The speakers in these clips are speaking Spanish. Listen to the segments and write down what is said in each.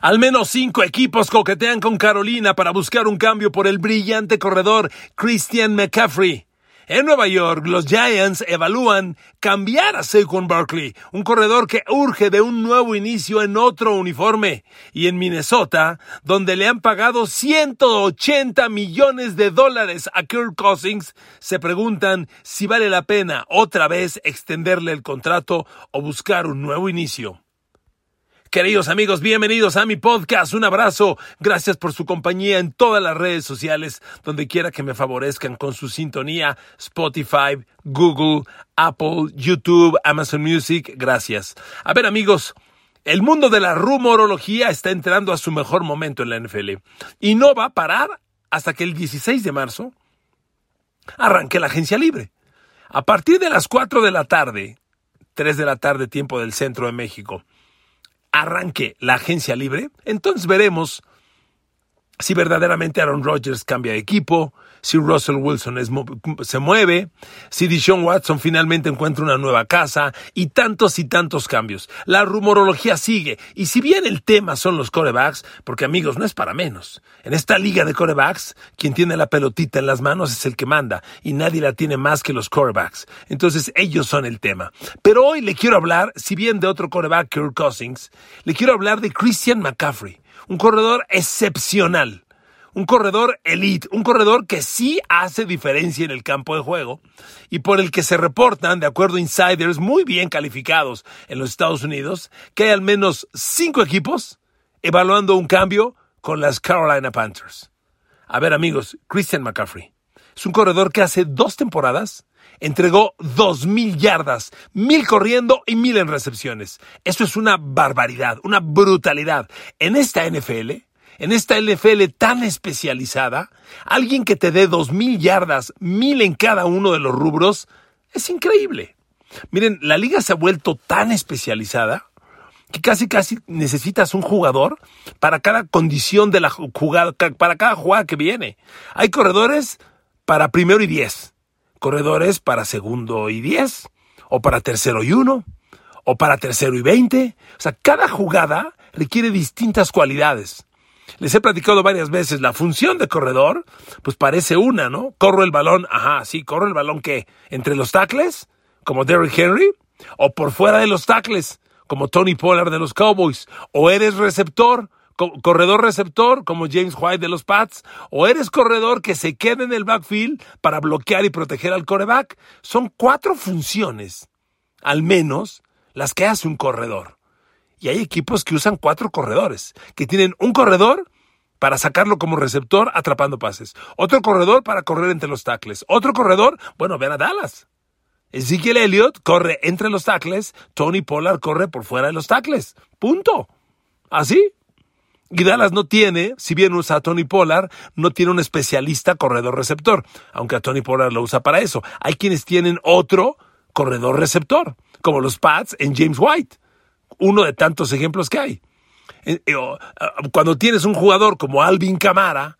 Al menos cinco equipos coquetean con Carolina para buscar un cambio por el brillante corredor Christian McCaffrey. En Nueva York, los Giants evalúan cambiar a Saquon Barkley, un corredor que urge de un nuevo inicio en otro uniforme. Y en Minnesota, donde le han pagado 180 millones de dólares a Kirk Cousins, se preguntan si vale la pena otra vez extenderle el contrato o buscar un nuevo inicio. Queridos amigos, bienvenidos a mi podcast. Un abrazo. Gracias por su compañía en todas las redes sociales, donde quiera que me favorezcan con su sintonía. Spotify, Google, Apple, YouTube, Amazon Music. Gracias. A ver amigos, el mundo de la rumorología está entrando a su mejor momento en la NFL. Y no va a parar hasta que el 16 de marzo arranque la agencia libre. A partir de las 4 de la tarde, 3 de la tarde tiempo del centro de México, arranque la agencia libre, entonces veremos si verdaderamente Aaron Rodgers cambia de equipo, si Russell Wilson se mueve, si Deshaun Watson finalmente encuentra una nueva casa y tantos y tantos cambios. La rumorología sigue y si bien el tema son los corebacks, porque amigos, no es para menos. En esta liga de corebacks, quien tiene la pelotita en las manos es el que manda y nadie la tiene más que los corebacks. Entonces ellos son el tema. Pero hoy le quiero hablar, si bien de otro coreback, Kirk Cousins, le quiero hablar de Christian McCaffrey, un corredor excepcional un corredor elite, un corredor que sí hace diferencia en el campo de juego y por el que se reportan, de acuerdo a insiders muy bien calificados en los Estados Unidos, que hay al menos cinco equipos evaluando un cambio con las Carolina Panthers. A ver amigos, Christian McCaffrey es un corredor que hace dos temporadas entregó dos mil yardas, mil corriendo y mil en recepciones. Eso es una barbaridad, una brutalidad. En esta NFL, en esta LFL tan especializada, alguien que te dé dos mil yardas, mil en cada uno de los rubros, es increíble. Miren, la liga se ha vuelto tan especializada que casi casi necesitas un jugador para cada condición de la jugada, para cada jugada que viene. Hay corredores para primero y diez, corredores para segundo y diez, o para tercero y uno, o para tercero y veinte. O sea, cada jugada requiere distintas cualidades. Les he platicado varias veces, la función de corredor, pues parece una, ¿no? Corro el balón, ajá, sí, corro el balón que entre los tackles, como Derrick Henry, o por fuera de los tackles, como Tony Pollard de los Cowboys, o eres receptor, corredor receptor como James White de los Pats, o eres corredor que se queda en el backfield para bloquear y proteger al coreback. Son cuatro funciones, al menos, las que hace un corredor. Y hay equipos que usan cuatro corredores, que tienen un corredor para sacarlo como receptor atrapando pases, otro corredor para correr entre los tackles, otro corredor, bueno, ven a Dallas. Ezekiel Elliott corre entre los tackles, Tony Pollard corre por fuera de los tackles. Punto. Así. Y Dallas no tiene, si bien usa a Tony Pollard, no tiene un especialista corredor receptor, aunque a Tony Pollard lo usa para eso. Hay quienes tienen otro corredor receptor, como los Pats en James White uno de tantos ejemplos que hay. Eh, eh, ah, cuando tienes un jugador como Alvin Camara,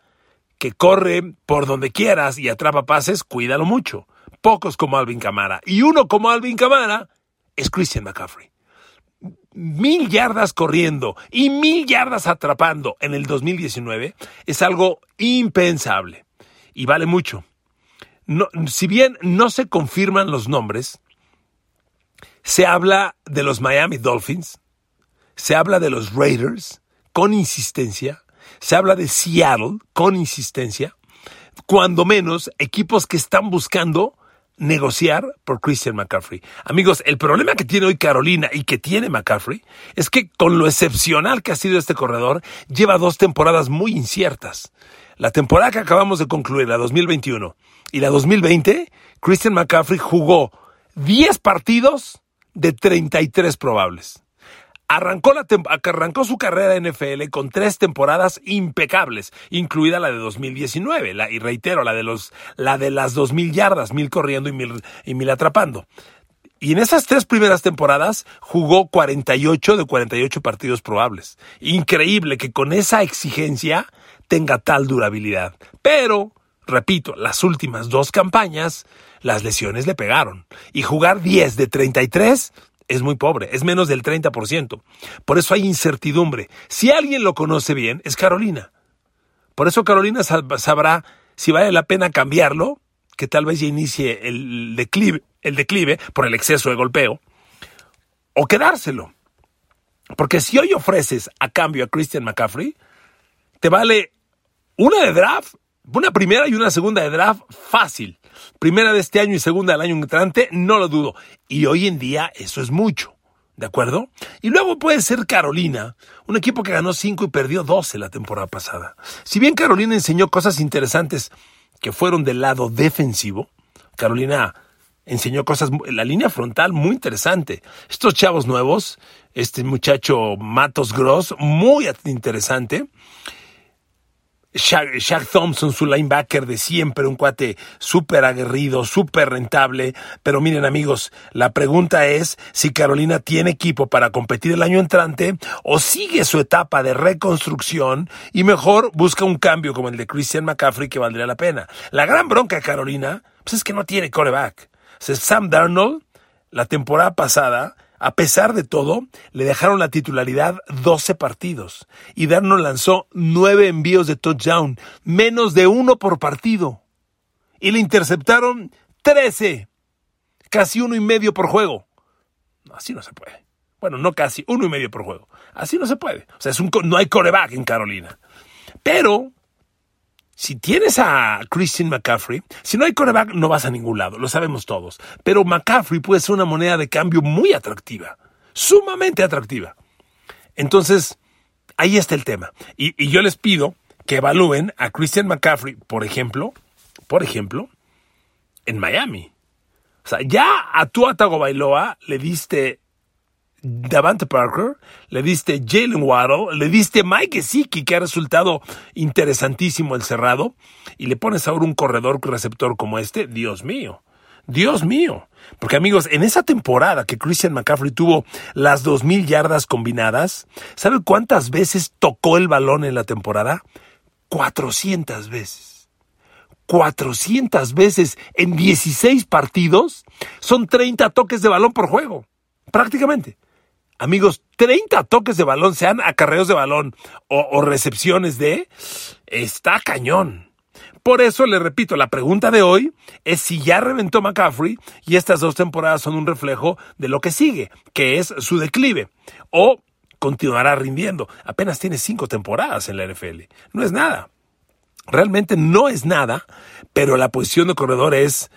que corre por donde quieras y atrapa pases, cuídalo mucho. Pocos como Alvin Camara. Y uno como Alvin Camara es Christian McCaffrey. Mil yardas corriendo y mil yardas atrapando en el 2019 es algo impensable y vale mucho. si bien no se confirman los nombres, se habla de los Miami Dolphins, se habla de los Raiders con insistencia, se habla de Seattle con insistencia, cuando menos equipos que están buscando negociar por Christian McCaffrey. Amigos, el problema que tiene hoy Carolina y que tiene McCaffrey es que con lo excepcional que ha sido este corredor, lleva dos temporadas muy inciertas. La temporada que acabamos de concluir, la 2021, y la 2020, Christian McCaffrey jugó 10 partidos de 33 probables. Arrancó, la arrancó su carrera en NFL con tres temporadas impecables, incluida la de 2019, la, y reitero, la de, los, la de las 2.000 yardas, mil corriendo y mil, y mil atrapando. Y en esas tres primeras temporadas jugó 48 de 48 partidos probables. Increíble que con esa exigencia tenga tal durabilidad. Pero, repito, las últimas dos campañas las lesiones le pegaron. Y jugar 10 de 33 es muy pobre, es menos del 30%. Por eso hay incertidumbre. Si alguien lo conoce bien, es Carolina. Por eso Carolina sabrá si vale la pena cambiarlo, que tal vez ya inicie el declive, el declive por el exceso de golpeo, o quedárselo. Porque si hoy ofreces a cambio a Christian McCaffrey, te vale una de draft, una primera y una segunda de draft fácil. Primera de este año y segunda del año entrante, no lo dudo. Y hoy en día eso es mucho. ¿De acuerdo? Y luego puede ser Carolina, un equipo que ganó 5 y perdió 12 la temporada pasada. Si bien Carolina enseñó cosas interesantes que fueron del lado defensivo, Carolina enseñó cosas, la línea frontal muy interesante. Estos chavos nuevos, este muchacho Matos Gross, muy interesante. Shaq, Thompson, su linebacker de siempre, un cuate súper aguerrido, súper rentable. Pero miren amigos, la pregunta es si Carolina tiene equipo para competir el año entrante o sigue su etapa de reconstrucción y mejor busca un cambio como el de Christian McCaffrey que valdría la pena. La gran bronca de Carolina pues es que no tiene coreback. Sam Darnold, la temporada pasada, a pesar de todo, le dejaron la titularidad 12 partidos y Darnold lanzó 9 envíos de touchdown, menos de uno por partido. Y le interceptaron 13, casi uno y medio por juego. Así no se puede. Bueno, no casi, uno y medio por juego. Así no se puede. O sea, es un, no hay coreback en Carolina. Pero si tienes a Christian McCaffrey, si no hay coreback, no vas a ningún lado, lo sabemos todos. Pero McCaffrey puede ser una moneda de cambio muy atractiva, sumamente atractiva. Entonces, ahí está el tema. Y, yo les pido que evalúen a Christian McCaffrey, por ejemplo, por ejemplo, en Miami. O sea, ya a tu Atago Bailoa le diste Davante Parker, le diste Jalen Waddle, le diste Mike Gesicki, que ha resultado interesantísimo el cerrado, y le pones ahora un corredor receptor como este, Dios mío, Dios mío. Porque amigos, en esa temporada que Christian McCaffrey tuvo las 2.000 yardas combinadas, ¿sabe cuántas veces tocó el balón en la temporada? 400 veces. 400 veces en 16 partidos son 30 toques de balón por juego. Prácticamente. Amigos, 30 toques de balón, sean acarreos de balón o, recepciones de, está cañón. Por eso le repito, la pregunta de hoy es si ya reventó McCaffrey y estas dos temporadas son un reflejo de lo que sigue, que es su declive, o continuará rindiendo. Apenas tiene cinco temporadas en la NFL. No es nada. Realmente no es nada, pero la posición de corredor es,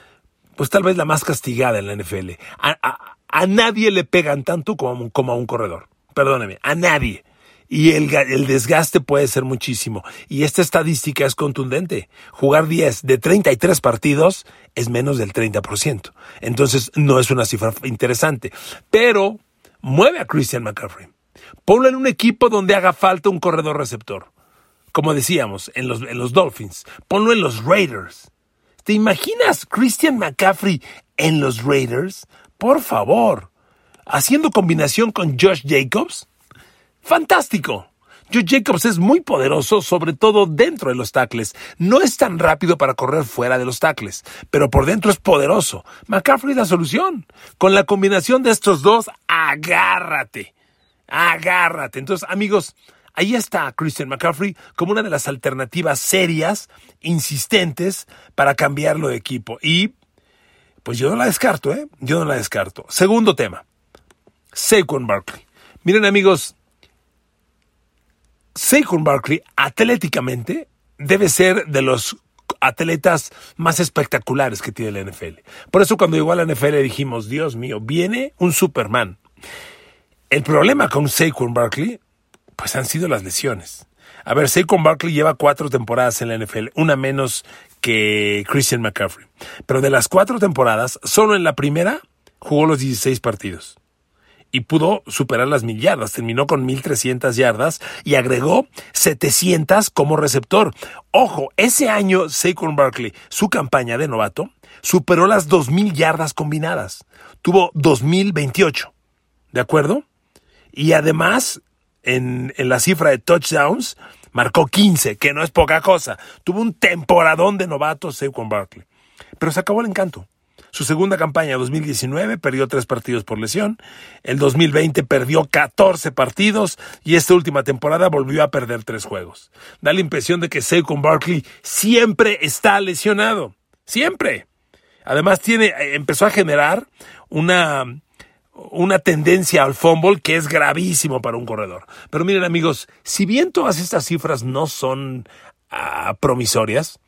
pues tal vez la más castigada en la NFL. A nadie le pegan tanto como, a un corredor. Perdóneme, a nadie. Y el, el, desgaste puede ser muchísimo. Y esta estadística es contundente. Jugar 10 de 33 partidos es menos del 30%. Entonces no es una cifra interesante. Pero mueve a Christian McCaffrey. Ponlo en un equipo donde haga falta un corredor receptor. Como decíamos, en los, en los Dolphins. Ponlo en los Raiders. ¿Te imaginas Christian McCaffrey en los Raiders? Por favor. Haciendo combinación con Josh Jacobs. Fantástico. Josh Jacobs es muy poderoso, sobre todo dentro de los tackles. No es tan rápido para correr fuera de los tackles, pero por dentro es poderoso. McCaffrey la solución. Con la combinación de estos dos, agárrate. Agárrate. Entonces, amigos, ahí está Christian McCaffrey como una de las alternativas serias, insistentes, para cambiarlo de equipo. Y pues yo no la descarto, ¿eh? Yo no la descarto. Segundo tema. Saquon Barkley. Miren amigos, Saquon Barkley atléticamente debe ser de los atletas más espectaculares que tiene la NFL. Por eso cuando llegó a la NFL dijimos, Dios mío, viene un Superman. El problema con Saquon Barkley, pues han sido las lesiones. A ver, Saquon Barkley lleva cuatro temporadas en la NFL, una menos que Christian McCaffrey. Pero de las cuatro temporadas, solo en la primera jugó los 16 partidos. Y pudo superar las mil yardas. Terminó con 1300 yardas y agregó 700 como receptor. Ojo, ese año Saquon Barkley, su campaña de novato, superó las 2000 yardas combinadas. Tuvo 2028. ¿De acuerdo? Y además en, la cifra de touchdowns, marcó 15, que no es poca cosa. Tuvo un temporadón de novato Saquon Barkley. Pero se acabó el encanto. Su segunda campaña, 2019, perdió tres partidos por lesión. El 2020 perdió 14 partidos y esta última temporada volvió a perder tres juegos. Da la impresión de que Saquon Barkley siempre está lesionado. Siempre. Además tiene, eh, empezó a generar una, una tendencia al fumble que es gravísimo para un corredor. Pero miren amigos, si bien todas estas cifras no son ah, promisorias,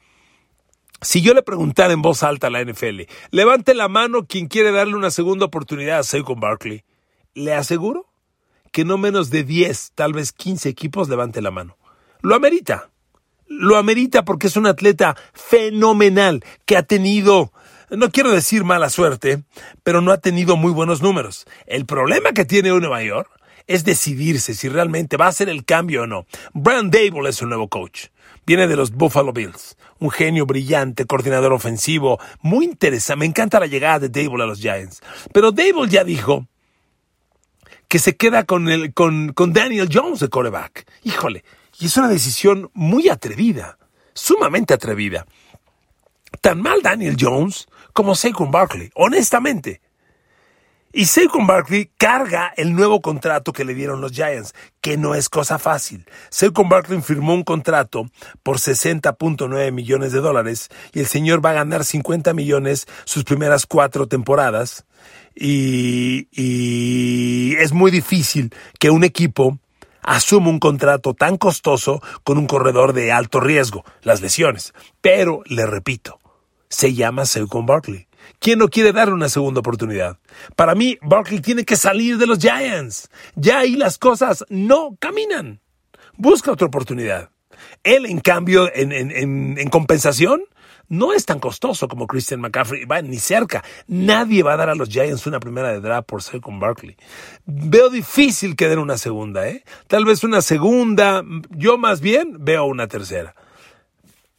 si yo le preguntara en voz alta a la NFL, levante la mano quien quiere darle una segunda oportunidad a Saquon Barkley, le aseguro que no menos de 10, tal vez 15 equipos levante la mano. Lo amerita. Lo amerita porque es un atleta fenomenal que ha tenido no quiero decir mala suerte, pero no ha tenido muy buenos números. El problema que tiene Nueva York es decidirse si realmente va a hacer el cambio o no. Brian Dable es su nuevo coach. Viene de los Buffalo Bills. Un genio brillante, coordinador ofensivo, muy interesante. Me encanta la llegada de Dable a los Giants. Pero Dable ya dijo que se queda con, el, con Daniel Jones de coreback. Híjole, y es una decisión muy atrevida, sumamente atrevida. Tan mal Daniel Jones como Saquon Barkley, honestamente. Y Saquon Barkley carga el nuevo contrato que le dieron los Giants, que no es cosa fácil. Saquon Barkley firmó un contrato por 60.9 millones de dólares y el señor va a ganar 50 millones sus primeras cuatro temporadas. Y, y es muy difícil que un equipo asuma un contrato tan costoso con un corredor de alto riesgo, las lesiones. Pero, le repito, se llama Saquon Barkley. ¿Quién no quiere darle una segunda oportunidad? Para mí, Barkley tiene que salir de los Giants. Ya ahí las cosas no caminan. Busca otra oportunidad. Él, en cambio, en, en, compensación, no es tan costoso como Christian McCaffrey, va ni cerca. Nadie va a dar a los Giants una primera de draft por Saquon Barkley. Veo difícil que den una segunda, ¿eh? Tal vez una segunda, yo más bien veo una tercera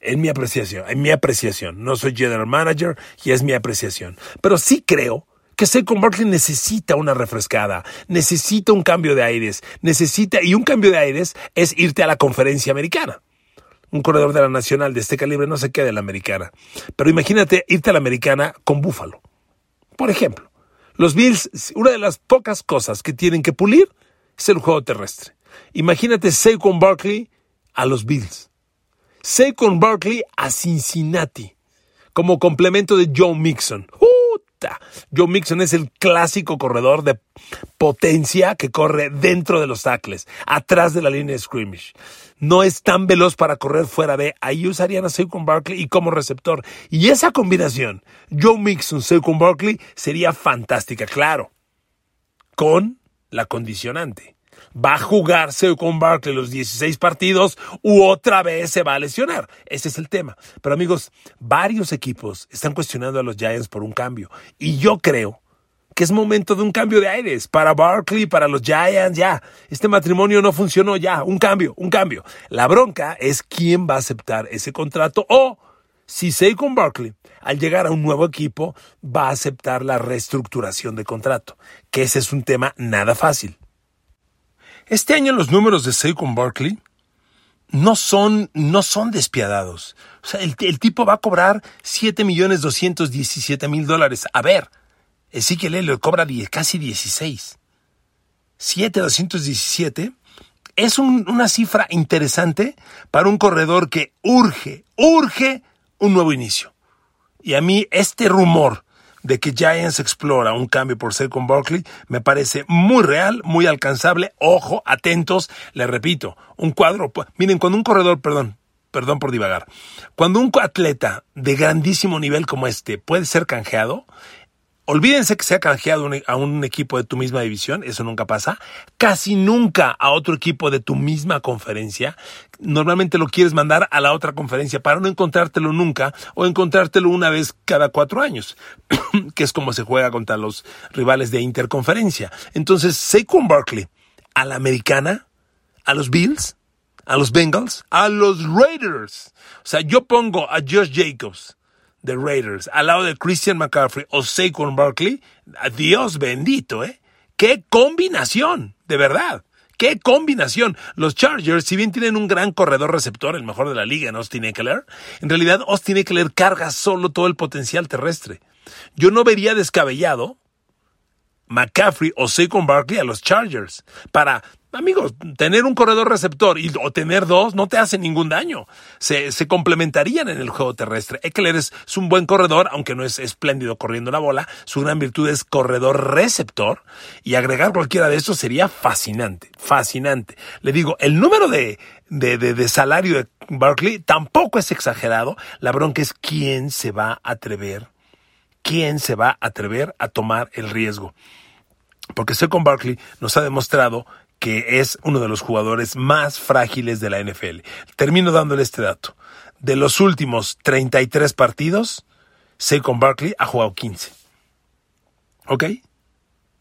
en mi apreciación, en mi apreciación. No soy general manager y es mi apreciación. Pero sí creo que Saquon Barkley necesita una refrescada, necesita un cambio de aires, necesita, y un cambio de aires es irte a la conferencia americana. Un corredor de la nacional de este calibre no se queda en la americana. Pero imagínate irte a la americana con Búfalo. Por ejemplo, los Bills, una de las pocas cosas que tienen que pulir es el juego terrestre. Imagínate Saquon Barkley a los Bills. Saquon Barkley a Cincinnati como complemento de Joe Mixon. Joe Mixon es el clásico corredor de potencia que corre dentro de los tackles, atrás de la línea de scrimmage. No es tan veloz para correr fuera de. Ahí usarían a Saquon Barkley y como receptor. Y esa combinación, Joe Mixon, Saquon Barkley, sería fantástica, claro. Con la condicionante va a jugarse con Barkley los 16 partidos u otra vez se va a lesionar. Ese es el tema. Pero amigos, varios equipos están cuestionando a los Giants por un cambio. Y yo creo que es momento de un cambio de aires para Barkley, para los Giants, ya. Este matrimonio no funcionó, ya. Un cambio, un cambio. La bronca es quién va a aceptar ese contrato o si Saquon Barkley, al llegar a un nuevo equipo, va a aceptar la reestructuración de contrato, que ese es un tema nada fácil. Este año los números de Saquon Barkley no son, no son despiadados. O sea, el, tipo va a cobrar 7 millones 217 mil dólares. A ver, Ezequiel le cobra casi 16. 7 217 es una cifra interesante para un corredor que urge, urge un nuevo inicio. Y a mí este rumor de que Giants explora un cambio por ser con Barkley me parece muy real, muy alcanzable. Ojo, atentos, le repito, un cuadro, miren, cuando un corredor, perdón, perdón por divagar, cuando un atleta de grandísimo nivel como este puede ser canjeado, Olvídense que se ha canjeado a un equipo de tu misma división, eso nunca pasa. Casi nunca a otro equipo de tu misma conferencia. Normalmente lo quieres mandar a la otra conferencia para no encontrártelo nunca o encontrártelo una vez cada cuatro años, que es como se juega contra los rivales de interconferencia. Entonces, Saquon Barkley a la americana, a los Bills, a los Bengals, a los Raiders. O sea, yo pongo a Josh Jacobs de Raiders al lado de Christian McCaffrey o Saquon Barkley, Dios bendito, ¿eh? ¡Qué combinación! De verdad. ¡Qué combinación! Los Chargers, si bien tienen un gran corredor receptor, el mejor de la liga en Austin Eckler, en realidad Austin Eckler carga solo todo el potencial terrestre. Yo no vería descabellado McCaffrey o Saquon Barkley a los Chargers para Amigos, tener un corredor receptor y, o tener dos no te hace ningún daño. Se, complementarían en el juego terrestre. Eckler es, es, un buen corredor, aunque no es espléndido corriendo la bola. Su gran virtud es corredor receptor. Y agregar cualquiera de estos sería fascinante, fascinante. Le digo, el número de, de, de, salario de Barkley tampoco es exagerado. La bronca es quién se va a atrever, quién se va a atrever a tomar el riesgo. Porque con Barkley nos ha demostrado que es uno de los jugadores más frágiles de la NFL. Termino dándole este dato. De los últimos 33 partidos, Saquon Barkley ha jugado 15. ¿Ok?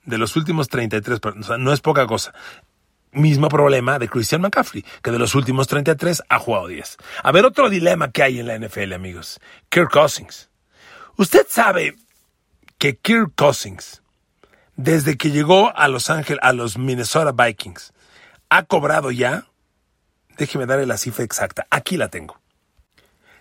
De los últimos 33 partidos, o sea, no es poca cosa. Mismo problema de Christian McCaffrey, que de los últimos 33 ha jugado 10. A ver, otro dilema que hay en la NFL, amigos. Kirk Cousins. Usted sabe que Kirk Cousins desde que llegó a Los Ángeles, a los Minnesota Vikings, ha cobrado ya, déjeme darle la cifra exacta, aquí la tengo.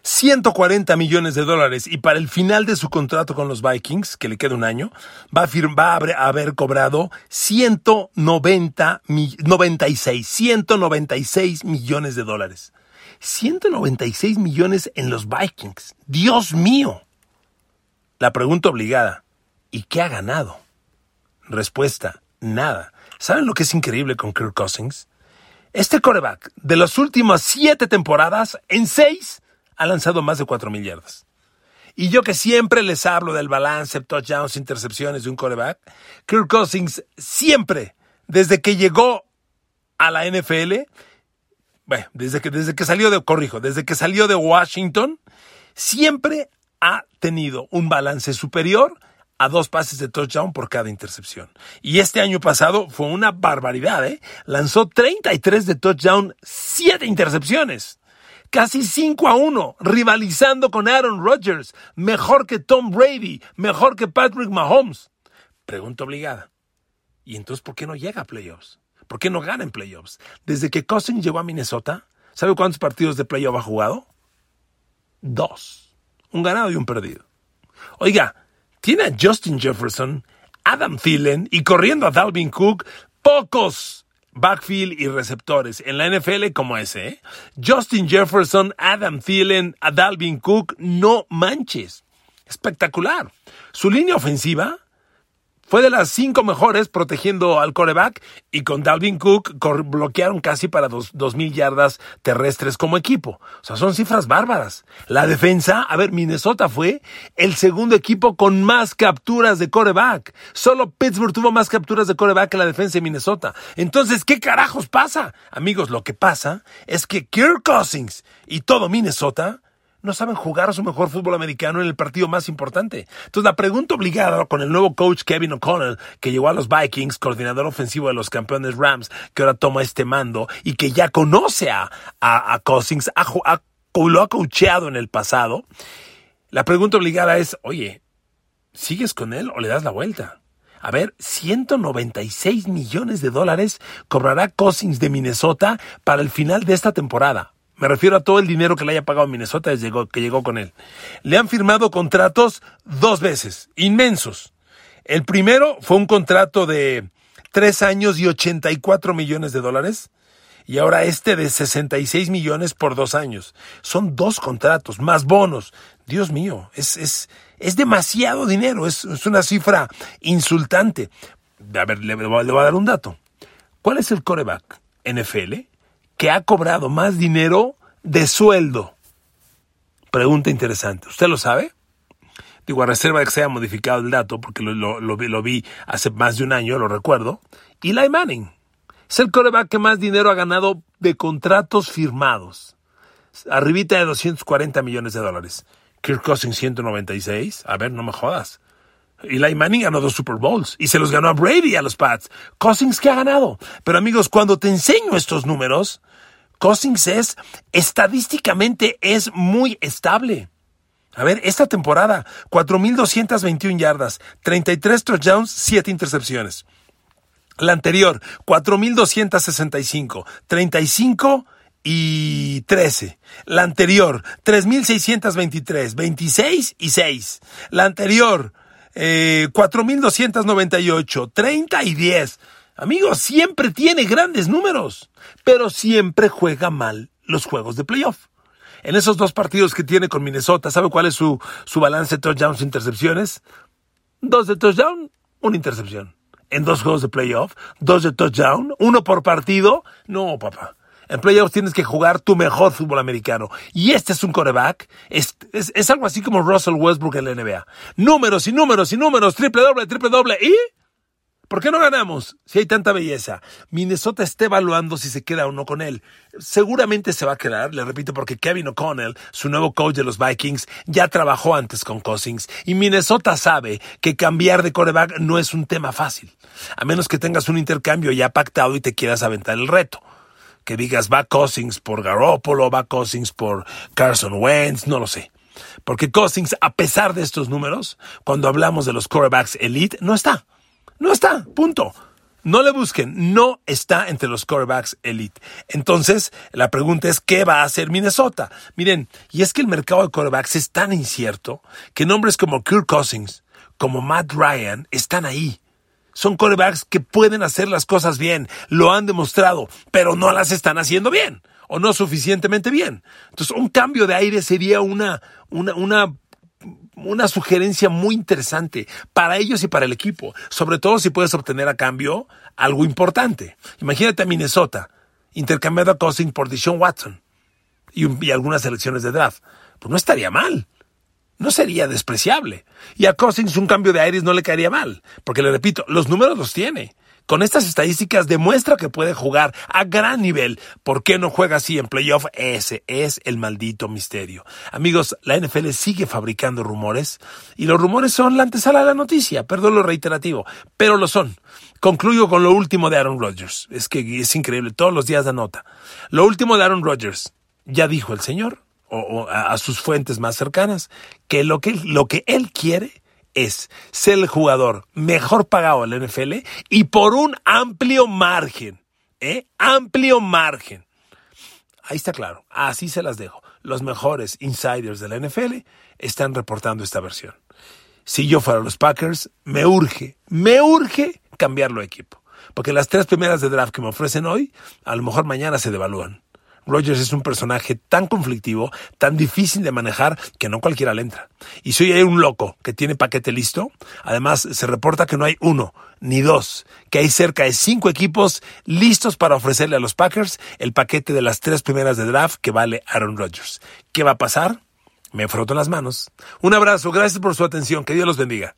140 millones de dólares y para el final de su contrato con los Vikings, que le queda un año, va a, va a haber cobrado 190, 96, 196 millones de dólares. 196 millones en los Vikings. Dios mío. La pregunta obligada, ¿y qué ha ganado? Respuesta, nada. ¿Saben lo que es increíble con Kirk Cousins? Este coreback, de las últimas siete temporadas, en seis, ha lanzado más de cuatro mil yardas. Y yo que siempre les hablo del balance, touchdowns, intercepciones de un coreback, Kirk Cousins siempre, desde que llegó a la NFL, bueno, desde que, desde que salió de, corrijo, desde que salió de Washington, siempre ha tenido un balance superior a dos pases de touchdown por cada intercepción. Y este año pasado fue una barbaridad, ¿eh? Lanzó 33 de touchdown, 7 intercepciones. Casi 5 a 1, rivalizando con Aaron Rodgers, mejor que Tom Brady, mejor que Patrick Mahomes. Pregunta obligada. ¿Y entonces por qué no llega a playoffs? ¿Por qué no gana en playoffs? Desde que Cousins llegó a Minnesota, ¿sabe cuántos partidos de playoff ha jugado? Dos. Un ganado y un perdido. Oiga, tiene a Justin Jefferson, Adam Thielen y corriendo a Dalvin Cook, pocos backfield y receptores en la NFL como ese. ¿eh? Justin Jefferson, Adam Thielen, a Dalvin Cook, no manches. Espectacular. Su línea ofensiva fue de las cinco mejores protegiendo al coreback y con Dalvin Cook bloquearon casi para dos, mil yardas terrestres como equipo. O sea, son cifras bárbaras. La defensa, a ver, Minnesota fue el segundo equipo con más capturas de coreback. Solo Pittsburgh tuvo más capturas de coreback que la defensa de Minnesota. Entonces, ¿qué carajos pasa? Amigos, lo que pasa es que Kirk Cousins y todo Minnesota no saben jugar su mejor fútbol americano en el partido más importante. Entonces, la pregunta obligada con el nuevo coach Kevin O'Connell, que llegó a los Vikings, coordinador ofensivo de los campeones Rams, que ahora toma este mando y que ya conoce a, a, Cousins, lo ha coacheado en el pasado. La pregunta obligada es, oye, ¿sigues con él o le das la vuelta? A ver, 196 millones de dólares cobrará Cousins de Minnesota para el final de esta temporada. Me refiero a todo el dinero que le haya pagado Minnesota que llegó con él. Le han firmado contratos dos veces, inmensos. El primero fue un contrato de tres años y 84 millones de dólares. Y ahora este de 66 millones por dos años. Son dos contratos, más bonos. Dios mío, es, es, es demasiado dinero, es, es una cifra insultante. A ver, le, le voy a dar un dato. ¿Cuál es el coreback? NFL que ha cobrado más dinero de sueldo? Pregunta interesante. ¿Usted lo sabe? Digo, a reserva de que se haya modificado el dato, porque lo, vi, hace más de un año, lo recuerdo. Eli Manning es el coreback que más dinero ha ganado de contratos firmados. Arribita de 240 millones de dólares. Kirk Cousins 196. A ver, no me jodas. Eli Manning ganó dos Super Bowls y se los ganó a Brady a los Pats. Cousins que ha ganado. Pero amigos, cuando te enseño estos números, Cousins es estadísticamente es muy estable. A ver, esta temporada, 4.221 yardas, 33 touchdowns, 7 intercepciones. La anterior, 4.265, 35 y 13. La anterior, 3.623, 26 y 6. La anterior, eh, 4.298, 30 y 10. Amigos, siempre tiene grandes números, pero siempre juega mal los juegos de playoff. En esos dos partidos que tiene con Minnesota, ¿sabe cuál es su, su balance de touchdowns e intercepciones? Dos de touchdown, una intercepción. En dos juegos de playoff, dos de touchdown, uno por partido. No, papá. En playoffs tienes que jugar tu mejor fútbol americano. Y este es un coreback. Es, es, es algo así como Russell Westbrook en la NBA. Números y números y números. Triple doble, triple doble. ¿Y? ¿Por qué no ganamos si hay tanta belleza? Minnesota está evaluando si se queda o no con él. Seguramente se va a quedar, le repito, porque Kevin O'Connell, su nuevo coach de los Vikings, ya trabajó antes con Cousins y Minnesota sabe que cambiar de coreback no es un tema fácil, a menos que tengas un intercambio ya pactado y te quieras aventar el reto. Que digas va Cousins por Garoppolo, va Cousins por Carson Wentz, no lo sé. Porque Cousins, a pesar de estos números, cuando hablamos de los corebacks elite, no está. No está, punto. No le busquen, no está entre los quarterbacks elite. Entonces, la pregunta es, ¿qué va a hacer Minnesota? Miren, y es que el mercado de quarterbacks es tan incierto que nombres como Kirk Cousins, como Matt Ryan, están ahí. Son quarterbacks que pueden hacer las cosas bien, lo han demostrado, pero no las están haciendo bien o no suficientemente bien. Entonces, un cambio de aire sería una, una, una una sugerencia muy interesante para ellos y para el equipo, sobre todo si puedes obtener a cambio algo importante. Imagínate a Minnesota intercambiando a Cousins por Deshaun Watson y, algunas selecciones de draft. Pues no estaría mal. No sería despreciable. Y a Cousins un cambio de aires no le caería mal, porque le repito, los números los tiene. Con estas estadísticas demuestra que puede jugar a gran nivel. ¿Por qué no juega así en playoff? Ese es el maldito misterio. Amigos, la NFL sigue fabricando rumores y los rumores son la antesala de la noticia. Perdón lo reiterativo, pero lo son. Concluyo con lo último de Aaron Rodgers. Es que es increíble, todos los días da nota. Lo último de Aaron Rodgers. Ya dijo el señor, o, a, sus fuentes más cercanas, que lo que, lo que él quiere es ser el jugador mejor pagado la NFL y por un amplio margen. ¿eh? Amplio margen. Ahí está claro. Así se las dejo. Los mejores insiders de la NFL están reportando esta versión. Si yo fuera los Packers, me urge, me urge cambiarlo de equipo. Porque las tres primeras de draft que me ofrecen hoy, a lo mejor mañana se devalúan. Rogers es un personaje tan conflictivo, tan difícil de manejar, que no cualquiera le entra. Y si hoy hay un loco que tiene paquete listo, además se reporta que no hay uno ni dos, que hay cerca de cinco equipos listos para ofrecerle a los Packers el paquete de las tres primeras de draft que vale Aaron Rodgers. ¿Qué va a pasar? Me froto las manos. Un abrazo, gracias por su atención, que Dios los bendiga.